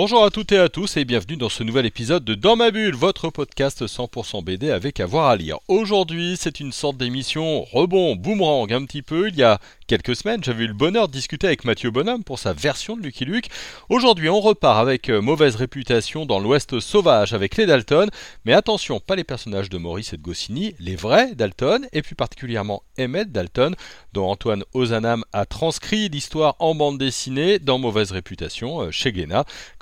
Bonjour à toutes et à tous et bienvenue dans ce nouvel épisode de Dans ma bulle, votre podcast 100% BD avec avoir à lire. Aujourd'hui, c'est une sorte d'émission rebond, boomerang un petit peu. Il y a quelques semaines, j'avais eu le bonheur de discuter avec Mathieu Bonhomme pour sa version de Lucky Luke. Aujourd'hui, on repart avec euh, mauvaise réputation dans l'Ouest sauvage avec les Dalton, mais attention, pas les personnages de Maurice et de Goscinny, les vrais Dalton et plus particulièrement Emmett Dalton, dont Antoine Ozanam a transcrit l'histoire en bande dessinée dans Mauvaise réputation euh, chez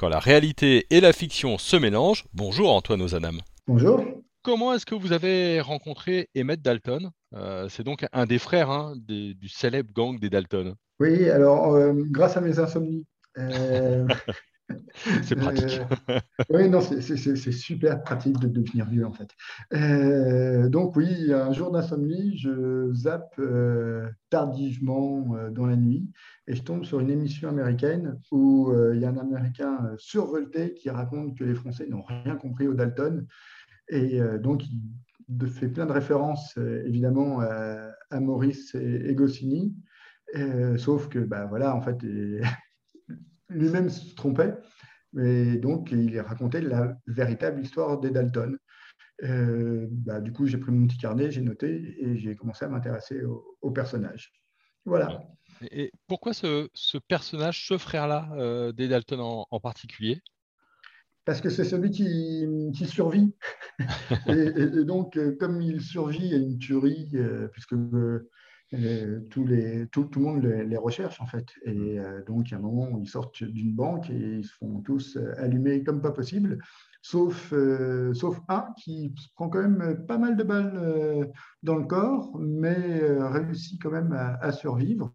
La réalité et la fiction se mélangent. Bonjour Antoine Ozanam. Bonjour. Comment est-ce que vous avez rencontré Emmett Dalton? Euh, C'est donc un des frères hein, du célèbre gang des Dalton. Oui, alors euh, grâce à mes insomnies. Euh, c'est pratique. oui, non, c'est super pratique de devenir vieux en fait. donc oui, un jour d'insomnie, je zappe tardivement dans la nuit et je tombe sur une émission américaine où il y a un Américain survolté qui raconte que les Français n'ont rien compris au Dalton. Et donc, il fait plein de références, évidemment, à, Maurice et, Goscinny. sauf que, bah, voilà, en fait, lui-même se trompait. Et donc, il racontait la véritable histoire des Dalton. bah, du coup, j'ai pris mon petit carnet, j'ai noté et j'ai commencé à m'intéresser au, au, personnage. Voilà. Et pourquoi ce, personnage, ce frère-là, euh, des Dalton en, particulier? Parce que c'est celui qui, survit. et, donc, euh, comme il survit à une tuerie, euh, puisque tous les, tout, le monde les, recherche, en fait. Et donc, il y a un moment où ils sortent d'une banque et ils se font tous allumer comme pas possible. Sauf, sauf, un qui prend quand même pas mal de balles dans le corps, mais réussit quand même à survivre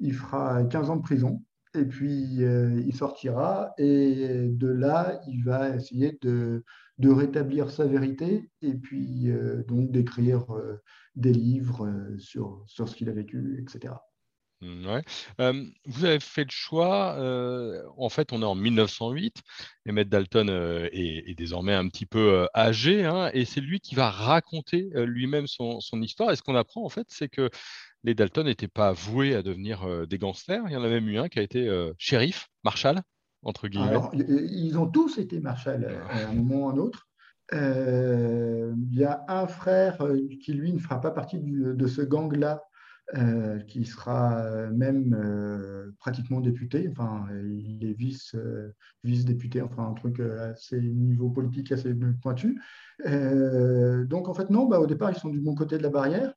il fera 15 ans de prison et puis euh, il sortira et de là, il va essayer de, rétablir sa vérité et puis euh, donc d'écrire euh, des livres sur, sur ce qu'il a vécu, etc. Mmh, ouais. vous avez fait le choix, en fait on est en 1908, Emmett Dalton est, désormais un petit peu âgé, hein, et c'est lui qui va raconter lui-même son, son, histoire. Et ce qu'on apprend en fait, c'est que les Dalton n'étaient pas voués à devenir euh, des gangsters. Il y en a même eu un qui a été euh, shérif, marshal, entre guillemets. ils ont tous été marshal euh, à un moment ou à un autre. Il y a un frère qui, lui, ne fera pas partie de ce gang-là, qui sera même pratiquement député. Enfin, il est vice, vice-député, enfin, un truc assez niveau politique assez pointu. donc, en fait, non, bah, au départ, ils sont du bon côté de la barrière.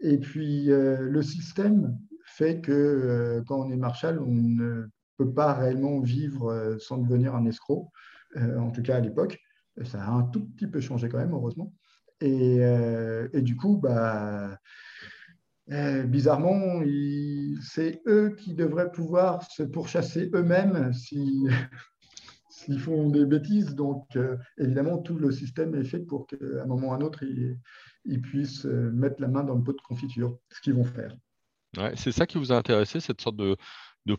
Et puis, euh, le système fait que euh, quand on est marshal, on ne peut pas réellement vivre euh, sans devenir un escroc, en tout cas à l'époque. Ça a un tout petit peu changé quand même, heureusement. Et, du coup, bah, bizarrement, c'est eux qui devraient pouvoir se pourchasser eux-mêmes s'ils font des bêtises. Donc, évidemment, tout le système est fait pour qu'à un moment ou à un autre, ils, ils puissent euh, mettre la main dans le pot de confiture, ce qu'ils vont faire. c'est ça qui vous a intéressé, cette sorte de,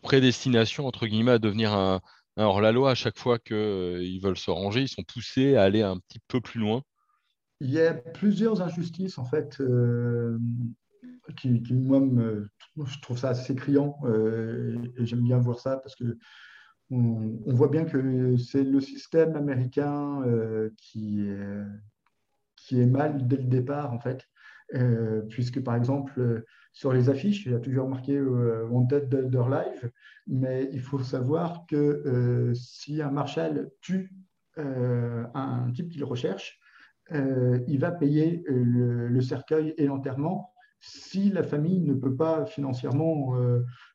prédestination, entre guillemets, à devenir un, hors-la-loi à chaque fois qu'ils euh, veulent se ranger, ils sont poussés à aller un petit peu plus loin? Il y a plusieurs injustices, en fait, euh, qui, moi, je trouve ça assez criant, et, j'aime bien voir ça, parce que on, voit bien que c'est le système américain qui, qui est mal dès le départ, en fait. Euh, puisque par exemple, euh, sur les affiches, il y a toujours marqué euh, Wanted Dead Live, mais il faut savoir que si un marshal tue un type qu'il recherche, il va payer le, cercueil et l'enterrement si la famille ne peut pas financièrement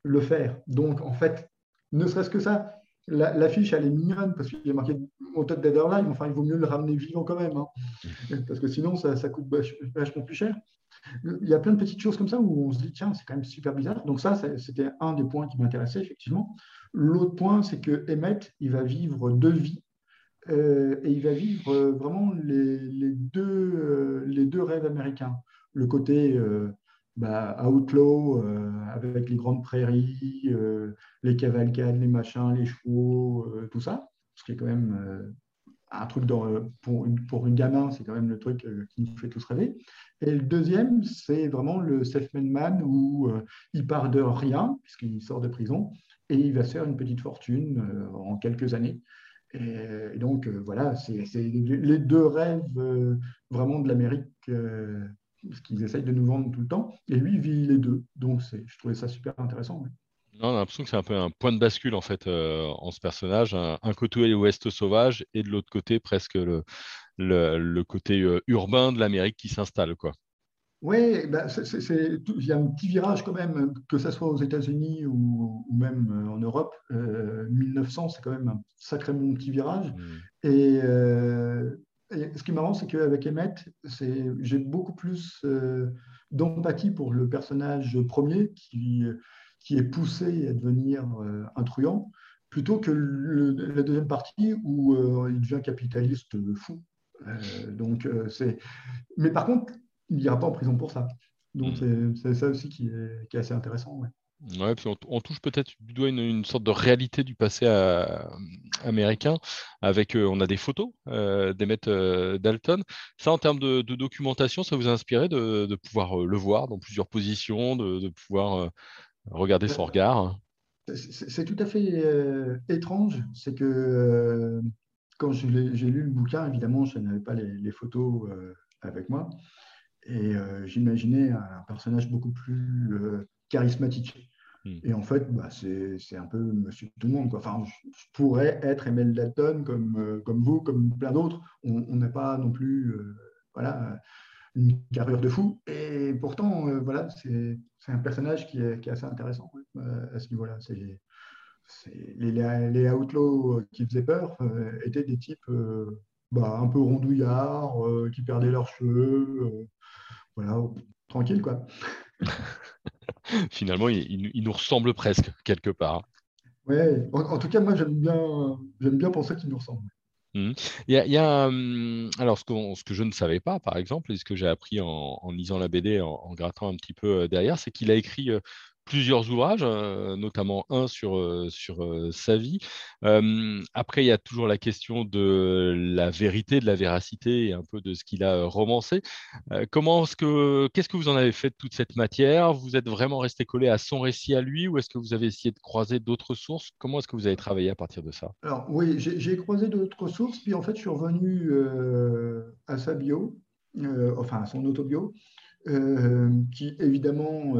le faire. Donc, en fait, ne serait-ce que ça, L'affiche, elle est mignonne parce qu'il a marqué Wanted Dead or Alive. Enfin, il vaut mieux le ramener vivant quand même. Hein. Parce que sinon, ça, coûte vachement plus cher. Il y a plein de petites choses comme ça où on se dit, tiens, c'est quand même super bizarre. Donc, ça, c'était un des points qui m'intéressait, effectivement. L'autre point, c'est que Emmett, il va vivre deux vies. Euh, et il va vivre euh, vraiment les, deux, euh, les deux rêves américains. Le côté bah, outlaw les grandes prairies, les cavalcades, les machins, les chevaux, tout ça, ce qui est quand même un truc pour, une, pour gamin, c'est quand même le truc qui nous fait tous rêver. Et le deuxième, c'est vraiment le self-made man où il part de rien, puisqu'il sort de prison, et il va se faire une petite fortune en quelques années. Et, donc, voilà, c'est les deux rêves vraiment de l'Amérique ce qu'ils essayent de nous vendre tout le temps. Et lui, il vit les deux. Donc, je trouvais ça super intéressant. Non, on a l'impression que c'est un peu un point de bascule en fait euh, en ce personnage. Un, côté ouest sauvage et de l'autre côté presque le, le, côté euh, urbain de l'Amérique qui s'installe. quoi. Oui, bah, il y a un petit virage quand même, que ce soit aux États-Unis ou, même euh, en Europe. 1900, c'est quand même un sacrément petit virage. Mmh. Et ce qui est marrant, c'est qu'avec Emmett, j'ai beaucoup plus euh, d'empathie pour le personnage premier qui, qui est poussé à devenir euh, un truand, plutôt que la deuxième partie où euh, il devient capitaliste fou. donc, c'est... Mais par contre, il n'ira pas en prison pour ça. Donc, hmm. c'est, ça aussi qui est, qui est assez intéressant. Ouais, puis on, touche peut-être du doigt une, sorte de réalité du passé américain avec, euh, on a des photos euh, d'Emmett euh, Dalton. Ça, en termes de, documentation, ça vous a inspiré de, pouvoir le voir dans plusieurs positions, de, pouvoir regarder son regard? C'est tout à fait étrange. C'est que quand j'ai lu le bouquin, évidemment, je n'avais pas les, photos avec moi. Et j'imaginais un personnage beaucoup plus charismatique. Hmm. Et en fait, bah, c'est un peu monsieur tout le monde. Quoi. Enfin, je, pourrais être Emile Dalton comme, euh, comme vous, comme plein d'autres. On n'a pas non plus euh, voilà, une carrure de fou. Et pourtant, euh, voilà, c'est un personnage qui est, qui est assez intéressant à ce niveau-là. Les, les, outlaws qui faisaient peur étaient des types bah, un peu rondouillards, qui perdaient leurs cheveux. voilà, tranquille, quoi. Finalement, il, nous ressemble presque, quelque part. Oui, en, tout cas, moi, j'aime bien, bien penser qu'il nous ressemble. Mmh. Il y a, hum, alors ce que, ce que, je ne savais pas, par exemple, et ce que j'ai appris en, lisant la BD, en, en, grattant un petit peu euh, derrière, c'est qu'il a écrit euh, plusieurs ouvrages, euh, notamment un sur, euh, sur euh, sa vie. après, il y a toujours la question de la vérité, de la véracité et un peu de ce qu'il a romancé. comment est-ce que, qu'est-ce que vous en avez fait de toute cette matière? Vous êtes vraiment resté collé à son récit à lui ou est-ce que vous avez essayé de croiser d'autres sources? Comment est-ce que vous avez travaillé à partir de ça? Alors oui, j'ai croisé d'autres sources, puis en fait, je suis revenu à sa bio, enfin à son autobio, qui évidemment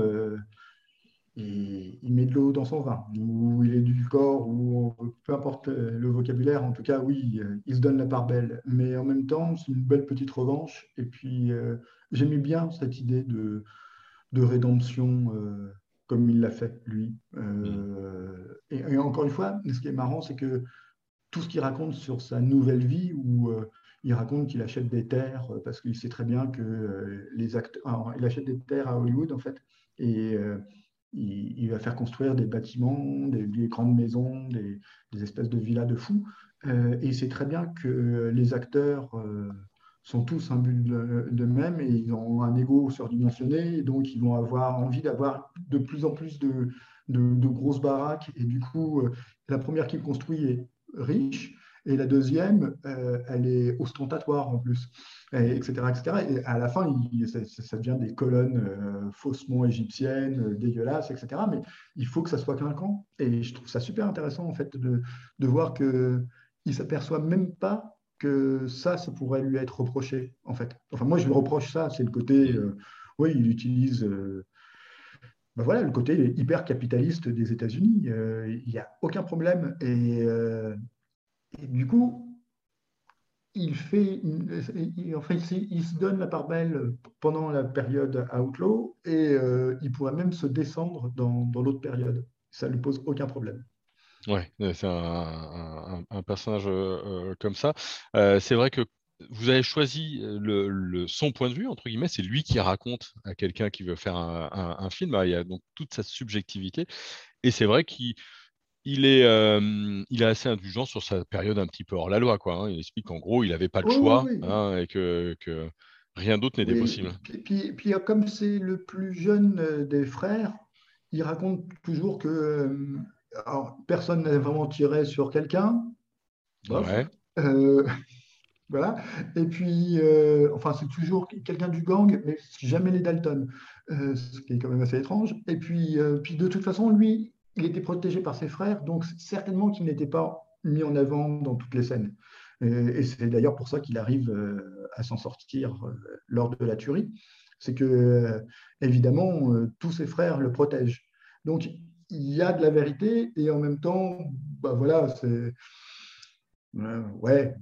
il, il met de l'eau dans son vin, ou il est du corps, ou peu importe le vocabulaire, en tout cas, oui, il se donne la part belle. Mais en même temps, c'est une belle petite revanche. Et puis, euh, j'aimais bien cette idée de, de rédemption euh, comme il l'a fait, lui. Euh, et, encore une fois, ce qui est marrant, c'est que tout ce qu'il raconte sur sa nouvelle vie, où il raconte qu'il achète des terres, parce qu'il sait très bien que les acteurs... il achète des terres à Hollywood, en fait, et il, va faire construire des bâtiments, des, grandes maisons, des, espèces de villas de fous. Euh, et c'est très bien que les acteurs euh, sont tous un but d'eux-mêmes et ils ont un ego surdimensionné, donc ils vont avoir envie d'avoir de plus en plus de, grosses baraques. Et du coup, euh, la première qu'il construit est riche, et la deuxième, elle est ostentatoire en plus etc., etc. Et à la fin, ça, devient des colonnes euh, faussement égyptiennes, euh, dégueulasses, etc. Mais il faut que ça soit clinquant. Et je trouve ça super intéressant, en fait, de, de voir qu'il ne s'aperçoit même pas que ça, ça pourrait lui être reproché, en fait. Enfin, moi, je lui reproche ça, c'est le côté, euh, oui, il utilise... Ben voilà, le côté hyper capitaliste des États-Unis. Il n'y a aucun problème. Et, et du coup, il fait, il, se donne la part belle pendant la période Outlaw et euh, il pourrait même se descendre dans, l'autre période. Ça ne lui pose aucun problème. Ouais, c'est un, personnage euh, comme ça. Euh, c'est vrai que vous avez choisi le, son point de vue, entre guillemets, c'est lui qui raconte à quelqu'un qui veut faire un, film. Il y a donc toute sa subjectivité. Et c'est vrai qu'il il est, il est assez indulgent sur sa période un petit peu hors la loi. Quoi, hein. Il explique qu'en gros, il n'avait pas le choix hein, et que, Rien d'autre n'était possible. Puis, puis, comme c'est le plus jeune des frères, il raconte toujours que personne n'a vraiment tiré sur quelqu'un. Ouais. Voilà. Et puis, euh, enfin, c'est toujours quelqu'un du gang, mais jamais les Dalton, euh, ce qui est quand même assez étrange. Et puis, euh, puis, de toute façon, lui, il était protégé par ses frères, donc certainement qu'il n'était pas mis en avant dans toutes les scènes. Et, c'est d'ailleurs pour ça qu'il arrive à s'en sortir lors de la tuerie. C'est que, évidemment, tous ses frères le protègent. Donc, il y a de la vérité, et en même temps, bah voilà, c'est. ouais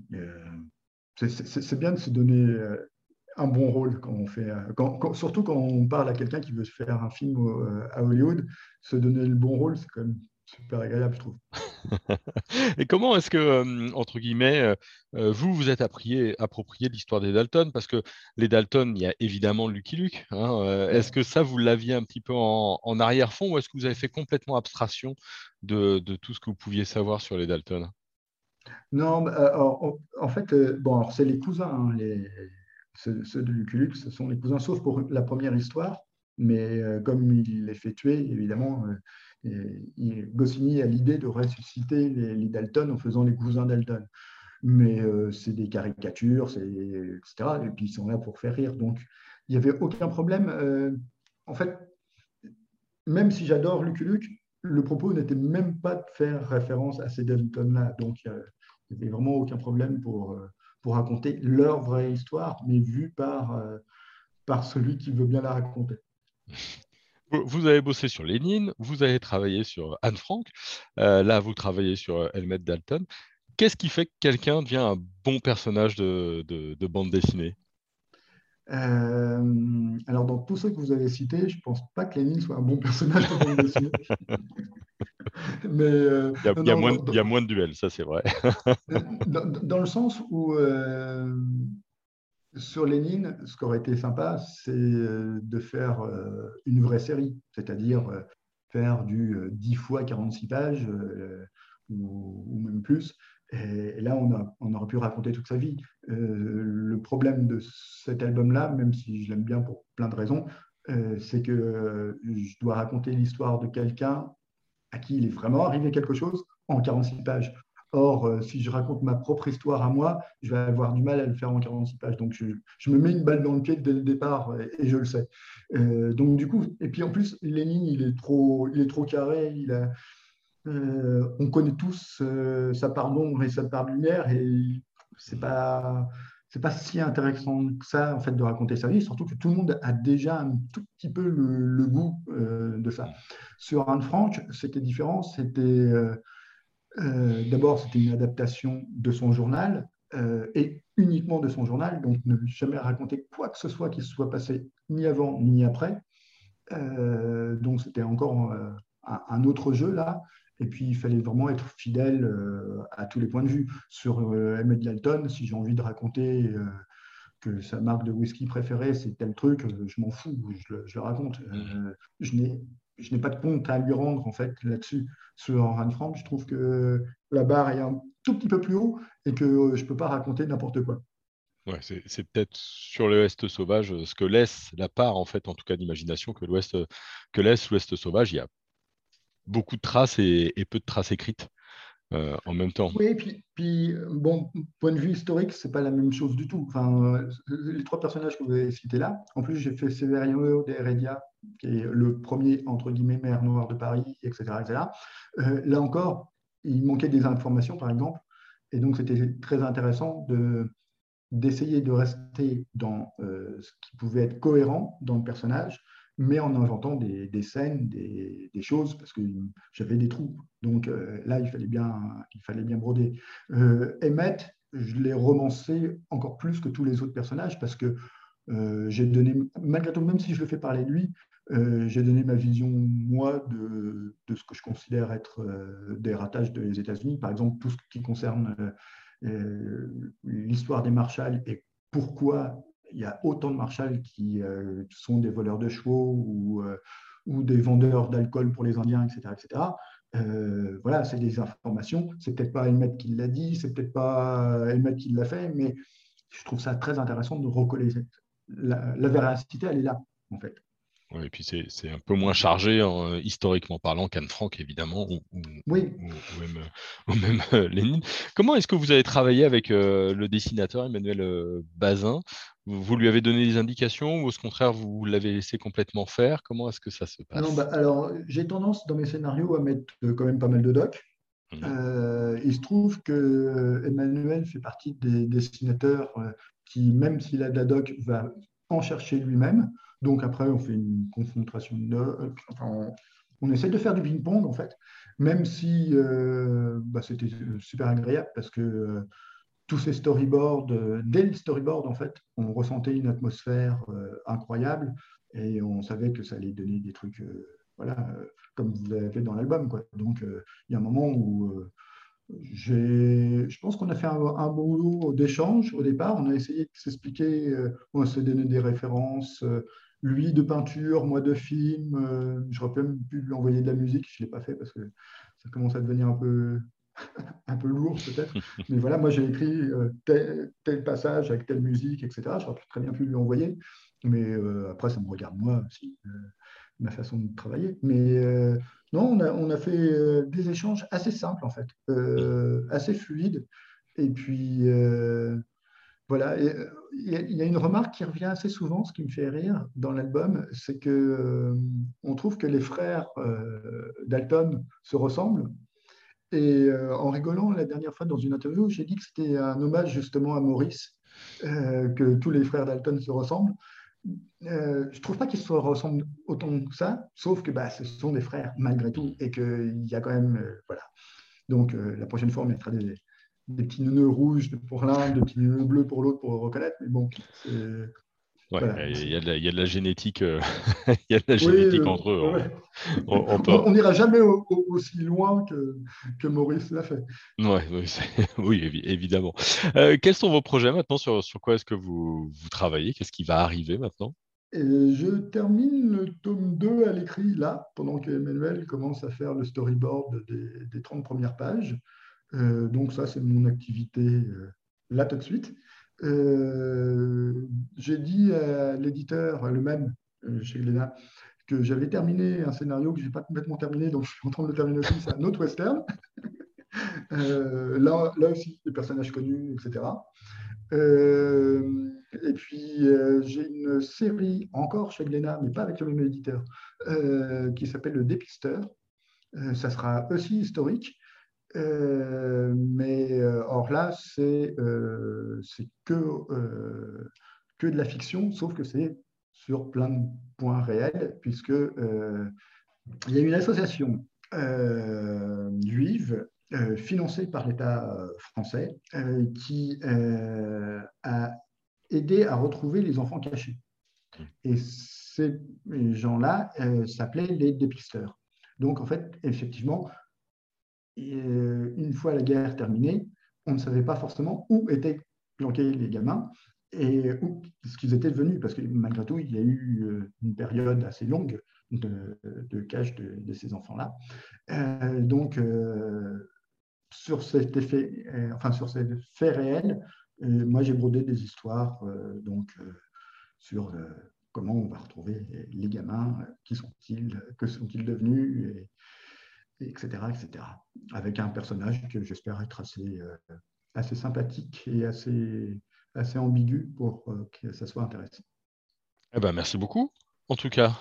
c'est bien de se donner euh, un bon rôle quand on fait, euh, surtout quand on parle à quelqu'un qui veut faire un film euh, à Hollywood, se donner le bon rôle, c'est quand même super agréable, je trouve. Et comment est-ce que, entre guillemets, vous vous êtes approprié, approprié l'histoire des Dalton? Parce que les Dalton, il y a évidemment Lucky Luke. Hein, est-ce que ça, vous l'aviez un petit peu en, arrière-fond ou est-ce que vous avez fait complètement abstraction de, de, tout ce que vous pouviez savoir sur les Dalton? Non, euh, en, fait, euh, bon, c'est les cousins, hein, les, ceux, de Lucullus, ce sont les cousins, sauf pour la première histoire. Mais euh, comme il les fait tuer, évidemment, Goscinny a l'idée de ressusciter les, Dalton en faisant les cousins Dalton. Mais c'est des caricatures, etc. Et puis ils sont là pour faire rire. Donc il n'y avait aucun problème. en fait, même si j'adore Lucullus, le propos n'était même pas de faire référence à ces Dalton-là. Donc, il n'y avait vraiment aucun problème pour, euh, pour raconter leur vraie histoire, mais vue par, euh, par celui qui veut bien la raconter. Vous avez bossé sur Lénine, vous avez travaillé sur Anne Frank, euh, là vous travaillez sur Helmet Dalton. Qu'est-ce qui fait que quelqu'un devient un bon personnage de, de bande dessinée? Euh, alors, dans tous ceux que vous avez cités, je ne pense pas que Lénine soit un bon personnage de bande dessinée. Mais, euh, il, y a, moins, il, y a, moins, de duels, ça c'est vrai. dans, le sens où, euh, sur Lénine, ce qui aurait été sympa, c'est de faire une vraie série, c'est-à-dire faire du 10 fois 46 pages ou, ou, même plus, et, là, on, a, on, aurait pu raconter toute sa vie. Euh, le problème de cet album-là, même si je l'aime bien pour plein de raisons, euh, c'est que je dois raconter l'histoire de quelqu'un à qui il est vraiment arrivé quelque chose en 46 pages. Or, euh, si je raconte ma propre histoire à moi, je vais avoir du mal à le faire en 46 pages. Donc, je, me mets une balle dans le pied dès le départ et, je le sais. donc, du coup, et puis en plus, Lénine, il est trop, il est trop carré. Il a, euh, on connaît tous euh, sa part d'ombre et sa part de lumière, et c'est pas c'est pas si intéressant que ça en fait de raconter sa vie, surtout que tout le monde a déjà un tout petit peu le, goût euh, de ça. Sur Anne Frank, c'était différent. C'était d'abord c'était une adaptation de son journal et uniquement de son journal, donc ne jamais raconter quoi que ce soit qui se soit passé ni avant ni après. donc c'était encore un, autre jeu là. Et puis, il fallait vraiment être fidèle euh, à tous les points de vue. Sur euh, Emmett Dalton, si j'ai envie de raconter euh, que sa marque de whisky préférée, c'est tel truc, je m'en fous, je le, raconte. je n'ai pas de compte à lui rendre en fait là-dessus. Sur Anne Frank, je trouve que la barre est un tout petit peu plus haut et que je ne peux pas raconter n'importe quoi. Ouais, c'est peut-être sur l'Ouest sauvage ce que laisse la part, en fait, en tout cas d'imagination, que l'Ouest que laisse l'Ouest sauvage. Il y a beaucoup de traces et, peu de traces écrites euh, en même temps. Oui, puis, puis bon, point de vue historique, c'est pas la même chose du tout. Enfin, euh, les trois personnages que vous avez cités là, en plus, j'ai fait Severino de Heredia, qui est le premier, entre guillemets, maire noir de Paris, etc. Euh, là encore, il manquait des informations, par exemple, et donc c'était très intéressant de d'essayer de rester dans ce qui pouvait être cohérent dans le personnage, mais en inventant des, scènes, des, choses, parce que j'avais des trous. Donc euh, là, il fallait bien, il fallait bien broder. Euh, Emmett, je l'ai romancé encore plus que tous les autres personnages, parce que euh, j'ai donné, malgré tout, même si je le fais parler de lui, euh, j'ai donné ma vision, moi, de, de, ce que je considère être des ratages des États-Unis. Par exemple, tout ce qui concerne l'histoire des Marshalls et pourquoi il y a autant de marshals qui euh, sont des voleurs de chevaux ou, euh, des vendeurs d'alcool pour les Indiens, etc. etc. Euh, voilà, c'est des informations. C'est peut-être pas Helmet qui l'a dit, c'est peut-être pas Helmet qui l'a fait, mais je trouve ça très intéressant de recoller la véracité, elle est là, en fait et puis c'est un peu moins chargé euh, historiquement parlant qu'Anne Frank, évidemment, ou, oui. ou, même, euh, Lénine. Comment est-ce que vous avez travaillé avec euh, le dessinateur Emmanuel Bazin? Vous, lui avez donné des indications ou au contraire vous l'avez laissé complètement faire? Comment est-ce que ça se passe? non, bah, Alors j'ai tendance dans mes scénarios à mettre quand même pas mal de docs. Mmh. il se trouve que Emmanuel fait partie des dessinateurs qui, même s'il a de la doc, va chercher lui-même. Donc après, on fait une concentration de... Enfin, on, essaie de faire du ping-pong, en fait, même si euh, bah, c'était super agréable parce que euh, tous ces storyboards, euh, dès le storyboard, en fait, on ressentait une atmosphère incroyable et on savait que ça allait donner des trucs, voilà, comme vous l'avez fait dans l'album. Donc, il y a un moment où je pense qu'on a fait un, un boulot d'échange au départ. On a essayé de s'expliquer, on s'est donné des références, lui de peinture, moi de film. Euh, J'aurais même pu lui envoyer de la musique, je ne l'ai pas fait parce que ça commence à devenir un peu, un peu lourd peut-être. Mais voilà, moi j'ai écrit euh, tel, passage avec telle musique, etc. J'aurais très bien pu lui envoyer. Mais euh, après, ça me regarde moi aussi, ma façon de travailler. Mais non, on a, fait des échanges assez simples en fait, assez fluides. Et puis voilà, euh, il y, a une remarque qui revient assez souvent, ce qui me fait rire dans l'album, c'est que euh, on trouve que les frères euh, Dalton se ressemblent. Et en rigolant la dernière fois dans une interview, j'ai dit que c'était un hommage justement à Maurice, que tous les frères Dalton se ressemblent. Je ne trouve pas qu'ils se ressemblent autant que ça, sauf que bah, ce sont des frères malgré tout, et qu'il y a quand même, voilà. Donc la prochaine fois, on mettra des, des petits nœuds rouges pour l'un, des petits nœuds bleus pour l'autre pour reconnaître. Mais bon, il y, a de la génétique, euh, il y a de la génétique entre eux. Hein. On n'ira jamais aussi loin que, que Maurice l'a fait. Ouais, oui, évidemment. Euh, quels sont vos projets maintenant Sur, sur quoi est-ce que vous, vous travaillez? Qu'est-ce qui va arriver maintenant? Je termine le tome 2 à l'écrit là, pendant que Emmanuel commence à faire le storyboard des, des 30 premières pages. Euh, donc ça, c'est mon activité euh, là tout de suite. Euh, j'ai dit à l'éditeur, le même chez Glénat, que j'avais terminé un scénario que je n'ai pas complètement terminé, donc je suis en train de le terminer aussi, c'est un autre western. là, là aussi, des personnages connus, etc. et puis, j'ai une série encore chez Glénat, mais pas avec le même éditeur, qui s'appelle Le Dépisteur. ça sera aussi historique. Euh, mais euh, or là, c'est euh, que, que de la fiction, sauf que c'est sur plein de points réels, puisque il y a une association juive financée par l'État français qui a aidé à retrouver les enfants cachés. Et ces gens-là s'appelaient les dépisteurs. Donc, en fait, effectivement, euh, une fois la guerre terminée, on ne savait pas forcément où étaient planqués les gamins et où, ce qu'ils étaient devenus, parce que malgré tout, il y a eu euh, une période assez longue de, cache de, ces enfants-là. Euh, donc, sur ces faits réels, moi j'ai brodé des histoires donc sur comment on va retrouver les gamins, qui sont-ils, que sont-ils devenus, etc., etc. Avec un personnage que j'espère être assez, euh, sympathique et assez, assez ambigu pour euh, que ça soit intéressant. Eh ben, merci beaucoup, en tout cas.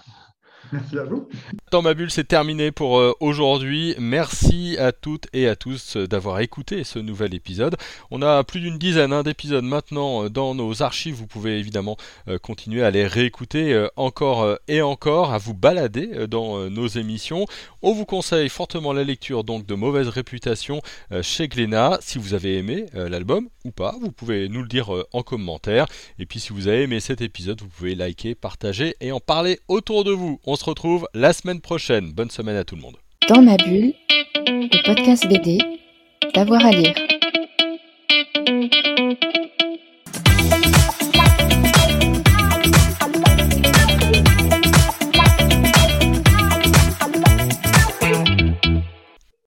Merci à vous. Dans ma bulle, c'est terminé pour euh, aujourd'hui. Merci à toutes et à tous euh, d'avoir écouté ce nouvel épisode. On a plus d'une dizaine hein, d'épisodes maintenant euh, dans nos archives. Vous pouvez évidemment continuer à les réécouter encore et encore, à vous balader dans nos émissions. On vous conseille fortement la lecture donc de Mauvaise Réputation chez Glénat. Si vous avez aimé l'album ou pas, vous pouvez nous le dire en commentaire. Et puis si vous avez aimé cet épisode, vous pouvez liker, partager et en parler autour de vous. On se retrouve la semaine prochaine. Bonne semaine à tout le monde. Dans ma bulle, le podcast BD, d'avoir à lire.